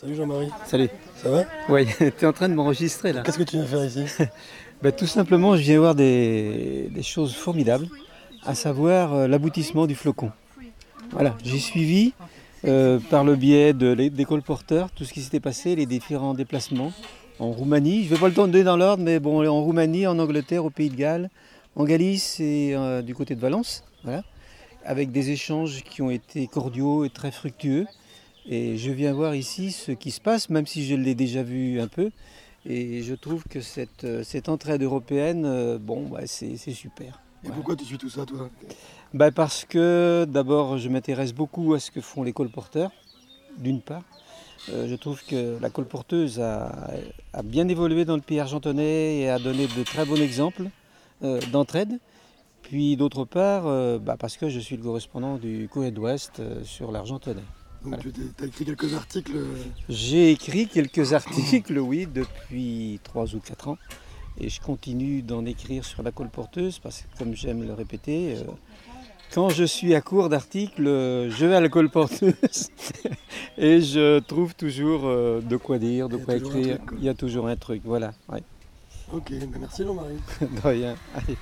Salut Jean-Marie. Salut. Ça va? Oui, tu es en train de m'enregistrer là. Qu'est-ce que tu viens faire ici? Ben, Tout simplement, je viens voir des, des choses formidables, à savoir euh, l'aboutissement du flocon. Voilà, j'ai suivi euh, par le biais de des colporteurs tout ce qui s'était passé, les différents déplacements en Roumanie. Je ne vais pas le donner dans l'ordre, mais bon, en Roumanie, en Angleterre, au Pays de Galles, en Galice et euh, du côté de Valence. Voilà, avec des échanges qui ont été cordiaux et très fructueux. Et je viens voir ici ce qui se passe, même si je l'ai déjà vu un peu. Et je trouve que cette, euh, cette entraide européenne, euh, bon, bah, c'est super. Et pourquoi tu suis tout ça, toi? Bah, parce que d'abord, je m'intéresse beaucoup à ce que font les colporteurs, d'une part. Euh, je trouve que la colporteuse a, a bien évolué dans le pays argentonnais et a donné de très bons exemples euh, d'entraide. Puis d'autre part, euh, bah, parce que je suis le correspondant du Courrier d'Ouest sur l'Argentonnais. Donc tu as écrit quelques articles. euh, J'ai écrit quelques articles, oui, depuis 3 ou 4 ans. Et je continue d'en écrire sur la colporteuse parce que, comme j'aime le répéter, euh, quand je suis à court d'articles, euh, je vais à la colporteuse et je trouve toujours de quoi dire, de quoi écrire. truc, quoi. Il y a toujours un truc, voilà. ouais. Ok, ben merci Jean-Marie. De rien. Allez.